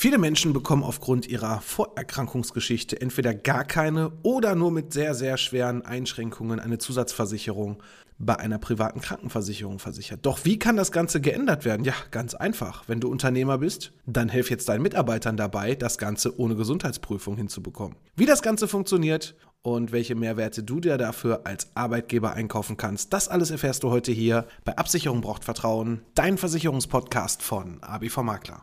Viele Menschen bekommen aufgrund ihrer Vorerkrankungsgeschichte entweder gar keine oder nur mit sehr, sehr schweren Einschränkungen eine Zusatzversicherung bei einer privaten Krankenversicherung versichert. Doch wie kann das Ganze geändert werden? Ja, ganz einfach. Wenn du Unternehmer bist, dann helf jetzt deinen Mitarbeitern dabei, das Ganze ohne Gesundheitsprüfung hinzubekommen. Wie das Ganze funktioniert und welche Mehrwerte du dir dafür als Arbeitgeber einkaufen kannst, das alles erfährst du heute hier bei Absicherung braucht Vertrauen, dein Versicherungspodcast von ABV Makler.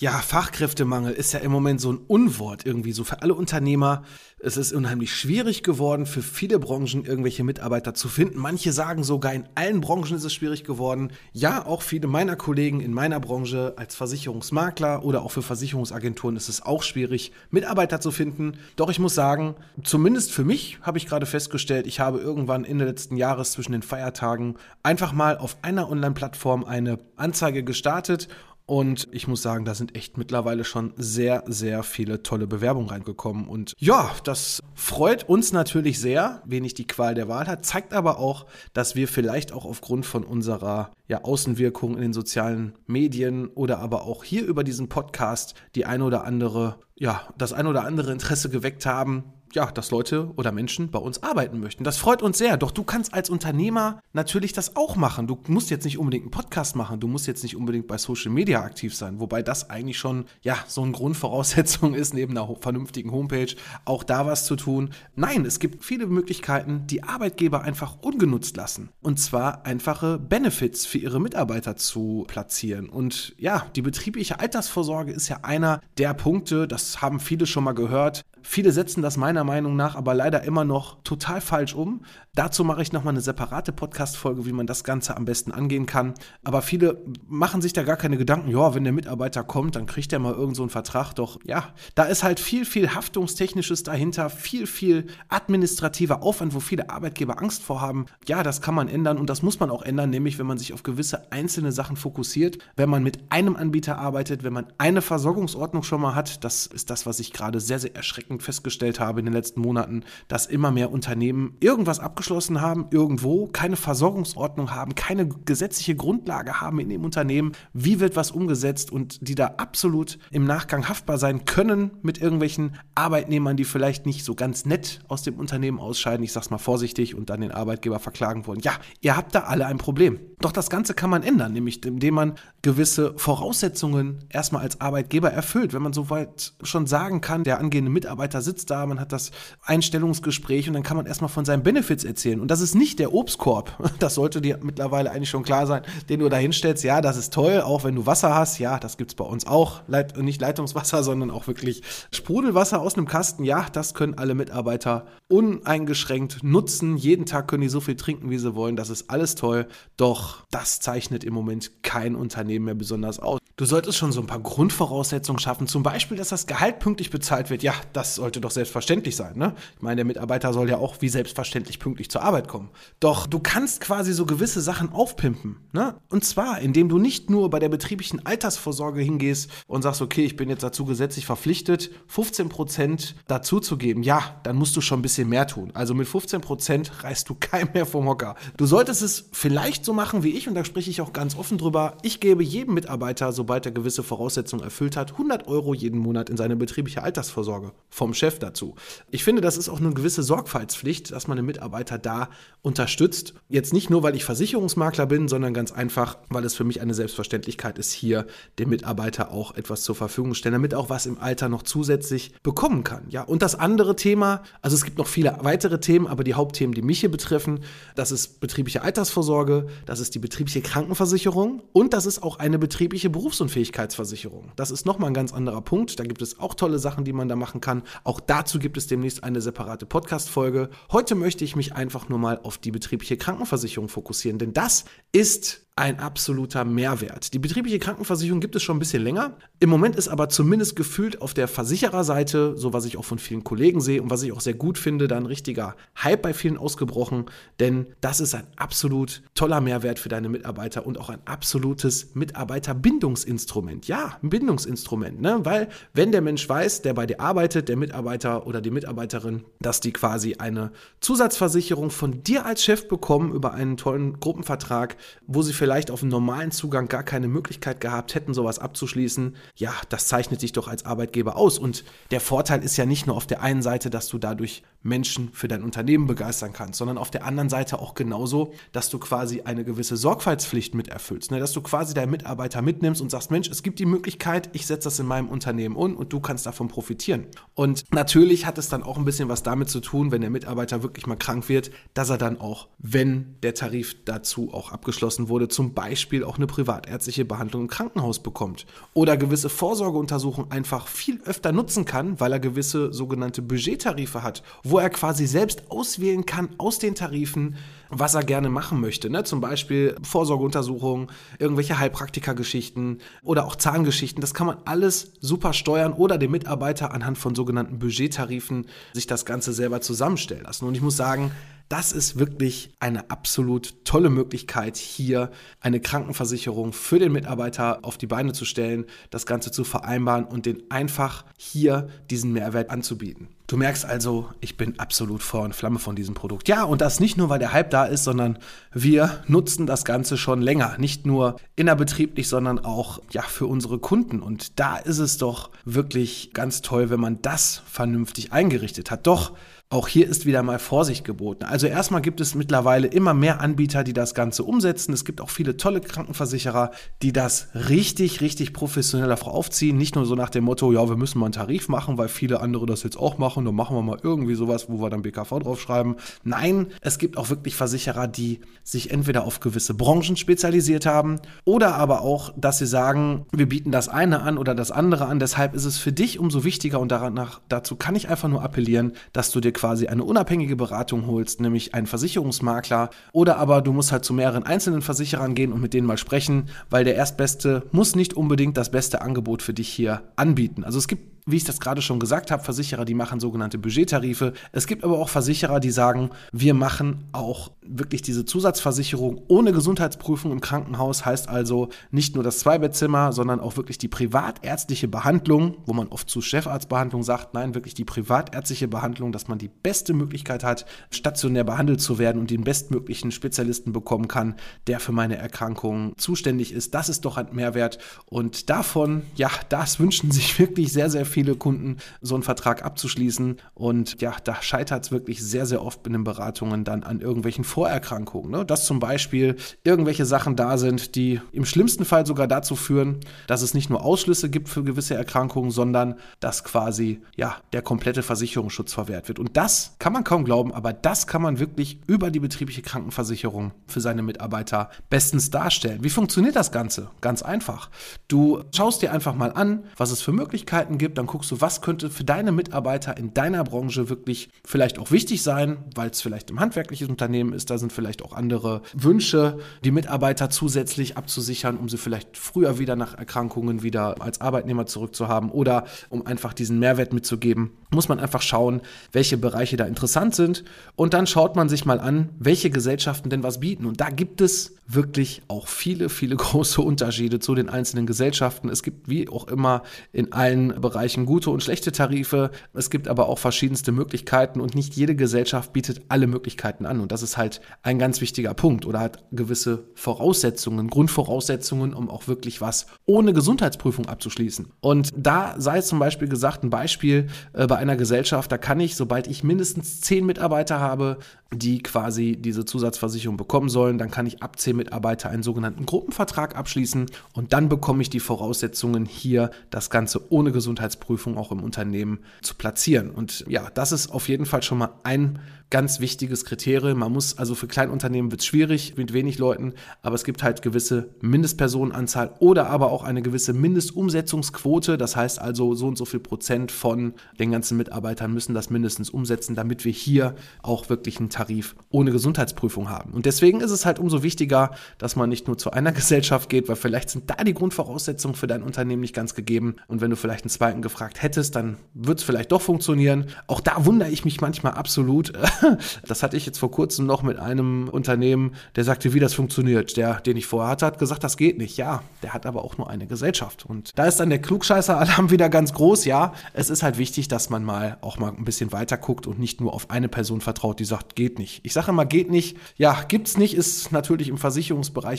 Ja, Fachkräftemangel ist ja im Moment so ein Unwort irgendwie so für alle Unternehmer. Es ist unheimlich schwierig geworden, für viele Branchen irgendwelche Mitarbeiter zu finden. Manche sagen sogar, in allen Branchen ist es schwierig geworden. Ja, auch viele meiner Kollegen in meiner Branche als Versicherungsmakler oder auch für Versicherungsagenturen ist es auch schwierig, Mitarbeiter zu finden. Doch ich muss sagen, zumindest für mich habe ich gerade festgestellt, ich habe irgendwann Ende letzten Jahres zwischen den Feiertagen einfach mal auf einer Online-Plattform eine Anzeige gestartet und ich muss sagen, da sind echt mittlerweile schon sehr, sehr viele tolle Bewerbungen reingekommen. Und ja, das freut uns natürlich sehr, wenig die Qual der Wahl hat, zeigt aber auch, dass wir vielleicht auch aufgrund von unserer ja, Außenwirkung in den sozialen Medien oder aber auch hier über diesen Podcast die ein oder andere, ja, das ein oder andere Interesse geweckt haben, ja, dass Leute oder Menschen bei uns arbeiten möchten. Das freut uns sehr. Doch du kannst als Unternehmer natürlich das auch machen. Du musst jetzt nicht unbedingt einen Podcast machen. Du musst jetzt nicht unbedingt bei Social Media aktiv sein. Wobei das eigentlich schon, ja, so eine Grundvoraussetzung ist, neben einer vernünftigen Homepage auch da was zu tun. Nein, es gibt viele Möglichkeiten, die Arbeitgeber einfach ungenutzt lassen. Und zwar einfache Benefits für ihre Mitarbeiter zu platzieren. Und ja, die betriebliche Altersvorsorge ist ja einer der Punkte, das haben viele schon mal gehört, Viele setzen das meiner Meinung nach aber leider immer noch total falsch um. Dazu mache ich nochmal eine separate Podcast-Folge, wie man das Ganze am besten angehen kann. Aber viele machen sich da gar keine Gedanken, ja, wenn der Mitarbeiter kommt, dann kriegt er mal irgend so einen Vertrag. Doch ja, da ist halt viel, viel Haftungstechnisches dahinter, viel, viel administrativer Aufwand, wo viele Arbeitgeber Angst vor haben. Ja, das kann man ändern und das muss man auch ändern, nämlich wenn man sich auf gewisse einzelne Sachen fokussiert, wenn man mit einem Anbieter arbeitet, wenn man eine Versorgungsordnung schon mal hat. Das ist das, was ich gerade sehr, sehr erschreckend festgestellt habe den letzten Monaten, dass immer mehr Unternehmen irgendwas abgeschlossen haben, irgendwo, keine Versorgungsordnung haben, keine gesetzliche Grundlage haben in dem Unternehmen, wie wird was umgesetzt und die da absolut im Nachgang haftbar sein können mit irgendwelchen Arbeitnehmern, die vielleicht nicht so ganz nett aus dem Unternehmen ausscheiden, ich sag's mal vorsichtig, und dann den Arbeitgeber verklagen wollen. Ja, ihr habt da alle ein Problem. Doch das Ganze kann man ändern, nämlich indem man gewisse Voraussetzungen erstmal als Arbeitgeber erfüllt. Wenn man soweit schon sagen kann, der angehende Mitarbeiter sitzt da, man hat das Einstellungsgespräch und dann kann man erstmal von seinen Benefits erzählen. Und das ist nicht der Obstkorb. Das sollte dir mittlerweile eigentlich schon klar sein, den du da hinstellst. Ja, das ist toll, auch wenn du Wasser hast. Ja, das gibt's bei uns auch. Leit nicht Leitungswasser, sondern auch wirklich Sprudelwasser aus einem Kasten. Ja, das können alle Mitarbeiter uneingeschränkt nutzen. Jeden Tag können die so viel trinken, wie sie wollen. Das ist alles toll. Doch das zeichnet im Moment kein Unternehmen mehr besonders aus. Du solltest schon so ein paar Grundvoraussetzungen schaffen. Zum Beispiel, dass das Gehalt pünktlich bezahlt wird. Ja, das sollte doch selbstverständlich pünktlich sein. Ne? Ich meine, der Mitarbeiter soll ja auch wie selbstverständlich pünktlich zur Arbeit kommen. Doch du kannst quasi so gewisse Sachen aufpimpen. Ne? Und zwar, indem du nicht nur bei der betrieblichen Altersvorsorge hingehst und sagst, okay, ich bin jetzt dazu gesetzlich verpflichtet, 15 Prozent dazu zu geben. Ja, dann musst du schon ein bisschen mehr tun. Also mit 15 Prozent reißt du kein mehr vom Hocker. Du solltest es vielleicht so machen wie ich und da spreche ich auch ganz offen drüber. Ich gebe jedem Mitarbeiter, sobald er gewisse Voraussetzungen erfüllt hat, 100 Euro jeden Monat in seine betriebliche Altersvorsorge vom Chef dazu. Ich finde, das ist auch eine gewisse Sorgfaltspflicht, dass man den Mitarbeiter da unterstützt. Jetzt nicht nur, weil ich Versicherungsmakler bin, sondern ganz einfach, weil es für mich eine Selbstverständlichkeit ist, hier dem Mitarbeiter auch etwas zur Verfügung stellen, damit auch was im Alter noch zusätzlich bekommen kann. Ja, und das andere Thema, also es gibt noch viele weitere Themen, aber die Hauptthemen, die mich hier betreffen, das ist betriebliche Altersvorsorge, das ist die betriebliche Krankenversicherung und das ist auch eine betriebliche Berufsunfähigkeitsversicherung. Das ist nochmal ein ganz anderer Punkt. Da gibt es auch tolle Sachen, die man da machen kann. Auch dazu gibt es demnächst eine separate Podcast-Folge. Heute möchte ich mich einfach nur mal auf die betriebliche Krankenversicherung fokussieren, denn das ist ein absoluter Mehrwert. Die betriebliche Krankenversicherung gibt es schon ein bisschen länger. Im Moment ist aber zumindest gefühlt auf der Versichererseite, so was ich auch von vielen Kollegen sehe und was ich auch sehr gut finde, da ein richtiger Hype bei vielen ausgebrochen, denn das ist ein absolut toller Mehrwert für deine Mitarbeiter und auch ein absolutes Mitarbeiterbindungsinstrument. Ja, ein Bindungsinstrument, ne? weil wenn der Mensch weiß, der bei dir arbeitet, der Mitarbeiter oder die Mitarbeiterin, dass die quasi eine Zusatzversicherung von dir als Chef bekommen über einen tollen Gruppenvertrag, wo sie vielleicht auf einen normalen Zugang gar keine Möglichkeit gehabt hätten, sowas abzuschließen, ja, das zeichnet sich doch als Arbeitgeber aus. Und der Vorteil ist ja nicht nur auf der einen Seite, dass du dadurch Menschen für dein Unternehmen begeistern kannst, sondern auf der anderen Seite auch genauso, dass du quasi eine gewisse Sorgfaltspflicht mit erfüllst, ne? dass du quasi deinen Mitarbeiter mitnimmst und sagst, Mensch, es gibt die Möglichkeit, ich setze das in meinem Unternehmen um und du kannst davon profitieren. Und natürlich hat es dann auch ein bisschen was damit zu tun, wenn der Mitarbeiter wirklich mal krank wird, dass er dann auch, wenn der Tarif dazu auch abgeschlossen wurde, zum Beispiel auch eine privatärztliche Behandlung im Krankenhaus bekommt oder gewisse Vorsorgeuntersuchungen einfach viel öfter nutzen kann, weil er gewisse sogenannte Budgettarife hat, wo er quasi selbst auswählen kann aus den Tarifen, was er gerne machen möchte. Ne? Zum Beispiel Vorsorgeuntersuchungen, irgendwelche Heilpraktikergeschichten oder auch Zahngeschichten. Das kann man alles super steuern oder dem Mitarbeiter anhand von sogenannten Budgettarifen sich das Ganze selber zusammenstellen lassen. Und ich muss sagen, das ist wirklich eine absolut tolle Möglichkeit, hier eine Krankenversicherung für den Mitarbeiter auf die Beine zu stellen, das Ganze zu vereinbaren und den einfach hier diesen Mehrwert anzubieten. Du merkst also, ich bin absolut Feuer und Flamme von diesem Produkt. Ja, und das nicht nur, weil der Hype da ist, sondern wir nutzen das Ganze schon länger. Nicht nur innerbetrieblich, sondern auch ja, für unsere Kunden. Und da ist es doch wirklich ganz toll, wenn man das vernünftig eingerichtet hat. Doch auch hier ist wieder mal Vorsicht geboten. Also erstmal gibt es mittlerweile immer mehr Anbieter, die das Ganze umsetzen. Es gibt auch viele tolle Krankenversicherer, die das richtig, richtig professionell auch aufziehen. Nicht nur so nach dem Motto, ja, wir müssen mal einen Tarif machen, weil viele andere das jetzt auch machen. Dann machen wir mal irgendwie sowas, wo wir dann BKV draufschreiben. Nein, es gibt auch wirklich Versicherer, die sich entweder auf gewisse Branchen spezialisiert haben oder aber auch, dass sie sagen, wir bieten das eine an oder das andere an. Deshalb ist es für dich umso wichtiger und danach, dazu kann ich einfach nur appellieren, dass du dir quasi eine unabhängige Beratung holst, nämlich einen Versicherungsmakler, oder aber du musst halt zu mehreren einzelnen Versicherern gehen und mit denen mal sprechen, weil der Erstbeste muss nicht unbedingt das beste Angebot für dich hier anbieten. Also es gibt wie ich das gerade schon gesagt habe, Versicherer, die machen sogenannte Budgettarife. Es gibt aber auch Versicherer, die sagen, wir machen auch wirklich diese Zusatzversicherung ohne Gesundheitsprüfung im Krankenhaus. Heißt also nicht nur das Zweibettzimmer, sondern auch wirklich die privatärztliche Behandlung, wo man oft zu Chefarztbehandlung sagt, nein, wirklich die privatärztliche Behandlung, dass man die beste Möglichkeit hat, stationär behandelt zu werden und den bestmöglichen Spezialisten bekommen kann, der für meine Erkrankung zuständig ist. Das ist doch ein Mehrwert. Und davon, ja, das wünschen sich wirklich sehr, sehr viele viele Kunden, so einen Vertrag abzuschließen. Und ja, da scheitert es wirklich sehr, sehr oft in den Beratungen dann an irgendwelchen Vorerkrankungen. Ne? Dass zum Beispiel irgendwelche Sachen da sind, die im schlimmsten Fall sogar dazu führen, dass es nicht nur Ausschlüsse gibt für gewisse Erkrankungen, sondern dass quasi ja der komplette Versicherungsschutz verwehrt wird. Und das kann man kaum glauben, aber das kann man wirklich über die betriebliche Krankenversicherung für seine Mitarbeiter bestens darstellen. Wie funktioniert das Ganze? Ganz einfach. Du schaust dir einfach mal an, was es für Möglichkeiten gibt, dann guckst du, was könnte für deine Mitarbeiter in deiner Branche wirklich vielleicht auch wichtig sein, weil es vielleicht im handwerklichen Unternehmen ist, da sind vielleicht auch andere Wünsche, die Mitarbeiter zusätzlich abzusichern, um sie vielleicht früher wieder nach Erkrankungen wieder als Arbeitnehmer zurückzuhaben oder um einfach diesen Mehrwert mitzugeben. Muss man einfach schauen, welche Bereiche da interessant sind und dann schaut man sich mal an, welche Gesellschaften denn was bieten. Und da gibt es wirklich auch viele, viele große Unterschiede zu den einzelnen Gesellschaften. Es gibt wie auch immer in allen Bereichen gute und schlechte Tarife. Es gibt aber auch verschiedenste Möglichkeiten und nicht jede Gesellschaft bietet alle Möglichkeiten an. Und das ist halt ein ganz wichtiger Punkt oder hat gewisse Voraussetzungen, Grundvoraussetzungen, um auch wirklich was ohne Gesundheitsprüfung abzuschließen. Und da sei zum Beispiel gesagt, ein Beispiel äh, bei einer Gesellschaft, da kann ich, sobald ich mindestens zehn Mitarbeiter habe, die quasi diese Zusatzversicherung bekommen sollen, dann kann ich ab zehn Mitarbeiter einen sogenannten Gruppenvertrag abschließen und dann bekomme ich die Voraussetzungen hier, das Ganze ohne Gesundheitsprüfung auch im Unternehmen zu platzieren. Und ja, das ist auf jeden Fall schon mal ein ganz wichtiges Kriterium. Man muss, also für Kleinunternehmen wird es schwierig mit wenig Leuten, aber es gibt halt gewisse Mindestpersonenanzahl oder aber auch eine gewisse Mindestumsetzungsquote. Das heißt also, so und so viel Prozent von den ganzen Mitarbeitern müssen das mindestens umsetzen, damit wir hier auch wirklich einen Tarif ohne Gesundheitsprüfung haben. Und deswegen ist es halt umso wichtiger, dass man nicht nur zu einer Gesellschaft geht, weil vielleicht sind da die Grundvoraussetzungen für dein Unternehmen nicht ganz gegeben. Und wenn du vielleicht einen zweiten gefragt hättest, dann wird es vielleicht doch funktionieren. Auch da wundere ich mich manchmal absolut, das hatte ich jetzt vor kurzem noch mit einem Unternehmen, der sagte, wie das funktioniert. Der, den ich vorher hatte, hat gesagt, das geht nicht. Ja, der hat aber auch nur eine Gesellschaft. Und da ist dann der Klugscheißer-Alarm wieder ganz groß. Ja, es ist halt wichtig, dass man mal auch mal ein bisschen weiter guckt und nicht nur auf eine Person vertraut, die sagt, geht nicht. Ich sage immer, geht nicht. Ja, gibt's nicht, ist natürlich im Versicherungsbereich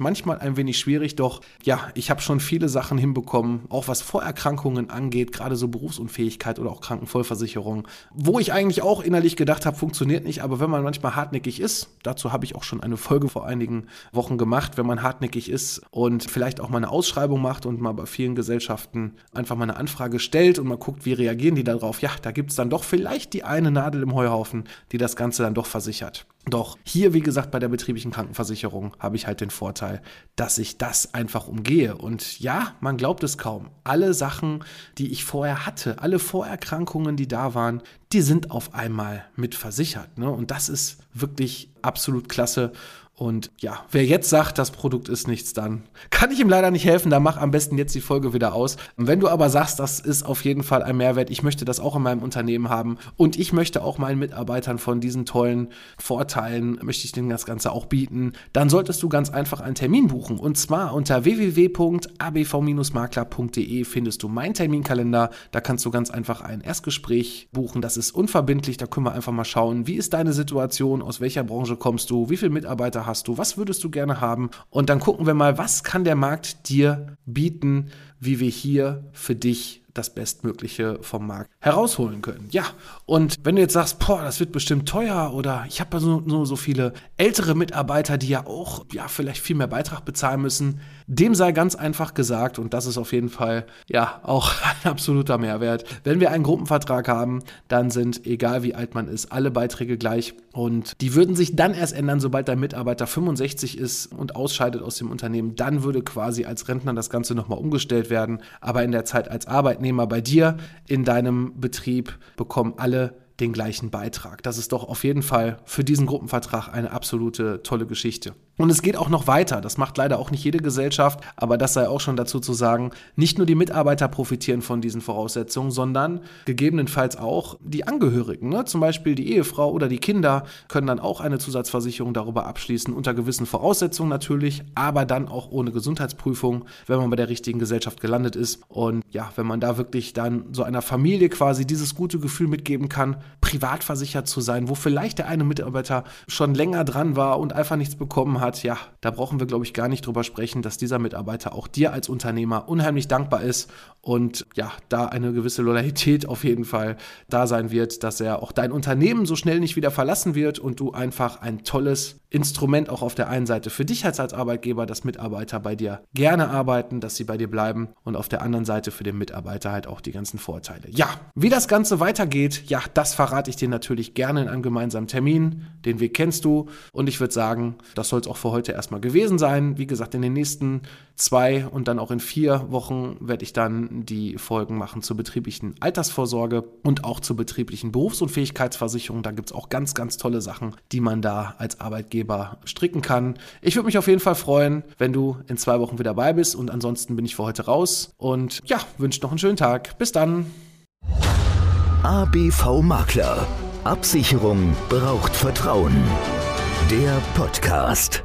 manchmal ein wenig schwierig. Doch ja, ich habe schon viele Sachen hinbekommen, auch was Vorerkrankungen angeht, gerade so Berufsunfähigkeit oder auch Krankenvollversicherung, wo ich eigentlich auch innerlich gedacht habe, funktioniert funktioniert nicht, aber wenn man manchmal hartnäckig ist, dazu habe ich auch schon eine Folge vor einigen Wochen gemacht, wenn man hartnäckig ist und vielleicht auch mal eine Ausschreibung macht und mal bei vielen Gesellschaften einfach mal eine Anfrage stellt und mal guckt, wie reagieren die darauf, ja, da gibt es dann doch vielleicht die eine Nadel im Heuhaufen, die das Ganze dann doch versichert. Doch hier, wie gesagt, bei der betrieblichen Krankenversicherung habe ich halt den Vorteil, dass ich das einfach umgehe. Und ja, man glaubt es kaum. Alle Sachen, die ich vorher hatte, alle Vorerkrankungen, die da waren, die sind auf einmal mit versichert. Ne? Und das ist wirklich absolut klasse. Und ja, wer jetzt sagt, das Produkt ist nichts, dann kann ich ihm leider nicht helfen. Dann mach am besten jetzt die Folge wieder aus. Wenn du aber sagst, das ist auf jeden Fall ein Mehrwert, ich möchte das auch in meinem Unternehmen haben und ich möchte auch meinen Mitarbeitern von diesen tollen Vorteilen, möchte ich denen das Ganze auch bieten, dann solltest du ganz einfach einen Termin buchen. Und zwar unter www.abv-makler.de findest du meinen Terminkalender. Da kannst du ganz einfach ein Erstgespräch buchen. Das ist unverbindlich. Da können wir einfach mal schauen, wie ist deine Situation, aus welcher Branche kommst du, wie viele Mitarbeiter hast hast du? Was würdest du gerne haben? Und dann gucken wir mal, was kann der Markt dir bieten, wie wir hier für dich das Bestmögliche vom Markt herausholen können. Ja, und wenn du jetzt sagst, boah, das wird bestimmt teuer oder ich habe nur so, so viele ältere Mitarbeiter, die ja auch ja vielleicht viel mehr Beitrag bezahlen müssen, dem sei ganz einfach gesagt und das ist auf jeden Fall ja auch ein absoluter Mehrwert. Wenn wir einen Gruppenvertrag haben, dann sind egal wie alt man ist, alle Beiträge gleich und die würden sich dann erst ändern, sobald dein Mitarbeiter 65 ist und ausscheidet aus dem Unternehmen, dann würde quasi als Rentner das Ganze nochmal umgestellt werden, aber in der Zeit als Arbeitnehmer Arbeitnehmer bei dir in deinem Betrieb bekommen alle den gleichen Beitrag. Das ist doch auf jeden Fall für diesen Gruppenvertrag eine absolute tolle Geschichte. Und es geht auch noch weiter. Das macht leider auch nicht jede Gesellschaft, aber das sei auch schon dazu zu sagen, nicht nur die Mitarbeiter profitieren von diesen Voraussetzungen, sondern gegebenenfalls auch die Angehörigen. Ne? Zum Beispiel die Ehefrau oder die Kinder können dann auch eine Zusatzversicherung darüber abschließen, unter gewissen Voraussetzungen natürlich, aber dann auch ohne Gesundheitsprüfung, wenn man bei der richtigen Gesellschaft gelandet ist. Und ja, wenn man da wirklich dann so einer Familie quasi dieses gute Gefühl mitgeben kann, privat versichert zu sein, wo vielleicht der eine Mitarbeiter schon länger dran war und einfach nichts bekommen hat, ja, da brauchen wir, glaube ich, gar nicht drüber sprechen, dass dieser Mitarbeiter auch dir als Unternehmer unheimlich dankbar ist und ja, da eine gewisse Loyalität auf jeden Fall da sein wird, dass er auch dein Unternehmen so schnell nicht wieder verlassen wird und du einfach ein tolles Instrument auch auf der einen Seite für dich als, als Arbeitgeber, dass Mitarbeiter bei dir gerne arbeiten, dass sie bei dir bleiben und auf der anderen Seite für den Mitarbeiter halt auch die ganzen Vorteile. Ja, wie das Ganze weitergeht, ja, das verrate ich dir natürlich gerne in einem gemeinsamen Termin. Den Weg kennst du und ich würde sagen, das soll es auch für heute erstmal gewesen sein. Wie gesagt, in den nächsten zwei und dann auch in vier Wochen werde ich dann die Folgen machen zur betrieblichen Altersvorsorge und auch zur betrieblichen Berufsunfähigkeitsversicherung. Da gibt es auch ganz, ganz tolle Sachen, die man da als Arbeitgeber stricken kann. Ich würde mich auf jeden Fall freuen, wenn du in zwei Wochen wieder dabei bist und ansonsten bin ich für heute raus und ja, wünsche noch einen schönen Tag. Bis dann. ABV Makler. Absicherung braucht Vertrauen. Der Podcast.